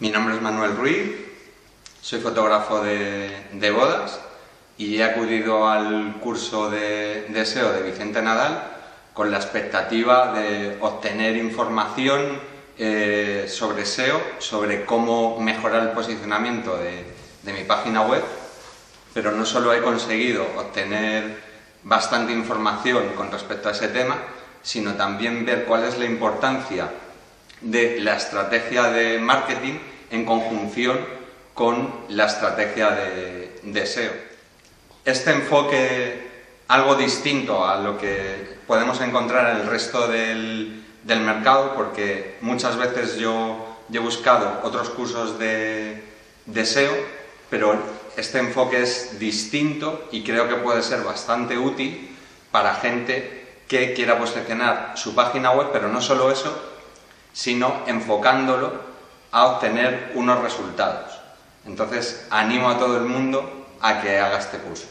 Mi nombre es Manuel Ruiz, soy fotógrafo de, bodas y he acudido al curso de, SEO de Vicente Nadal con la expectativa de obtener información eh, sobre SEO, sobre cómo mejorar el posicionamiento de, de mi página web, pero no solo he conseguido obtener bastante información con respecto a ese tema, sino también ver cuál es la importancia de la estrategia de marketing en conjunción con la estrategia de, SEO. Este enfoque algo distinto a lo que podemos encontrar en el resto del, mercado, porque muchas veces yo, he buscado otros cursos de, de SEO, pero este enfoque es distinto y creo que puede ser bastante útil para gente que quiera posicionar su página web, pero no solo eso, sino enfocándolo a obtener unos resultados. Entonces, animo a todo el mundo a que haga este curso.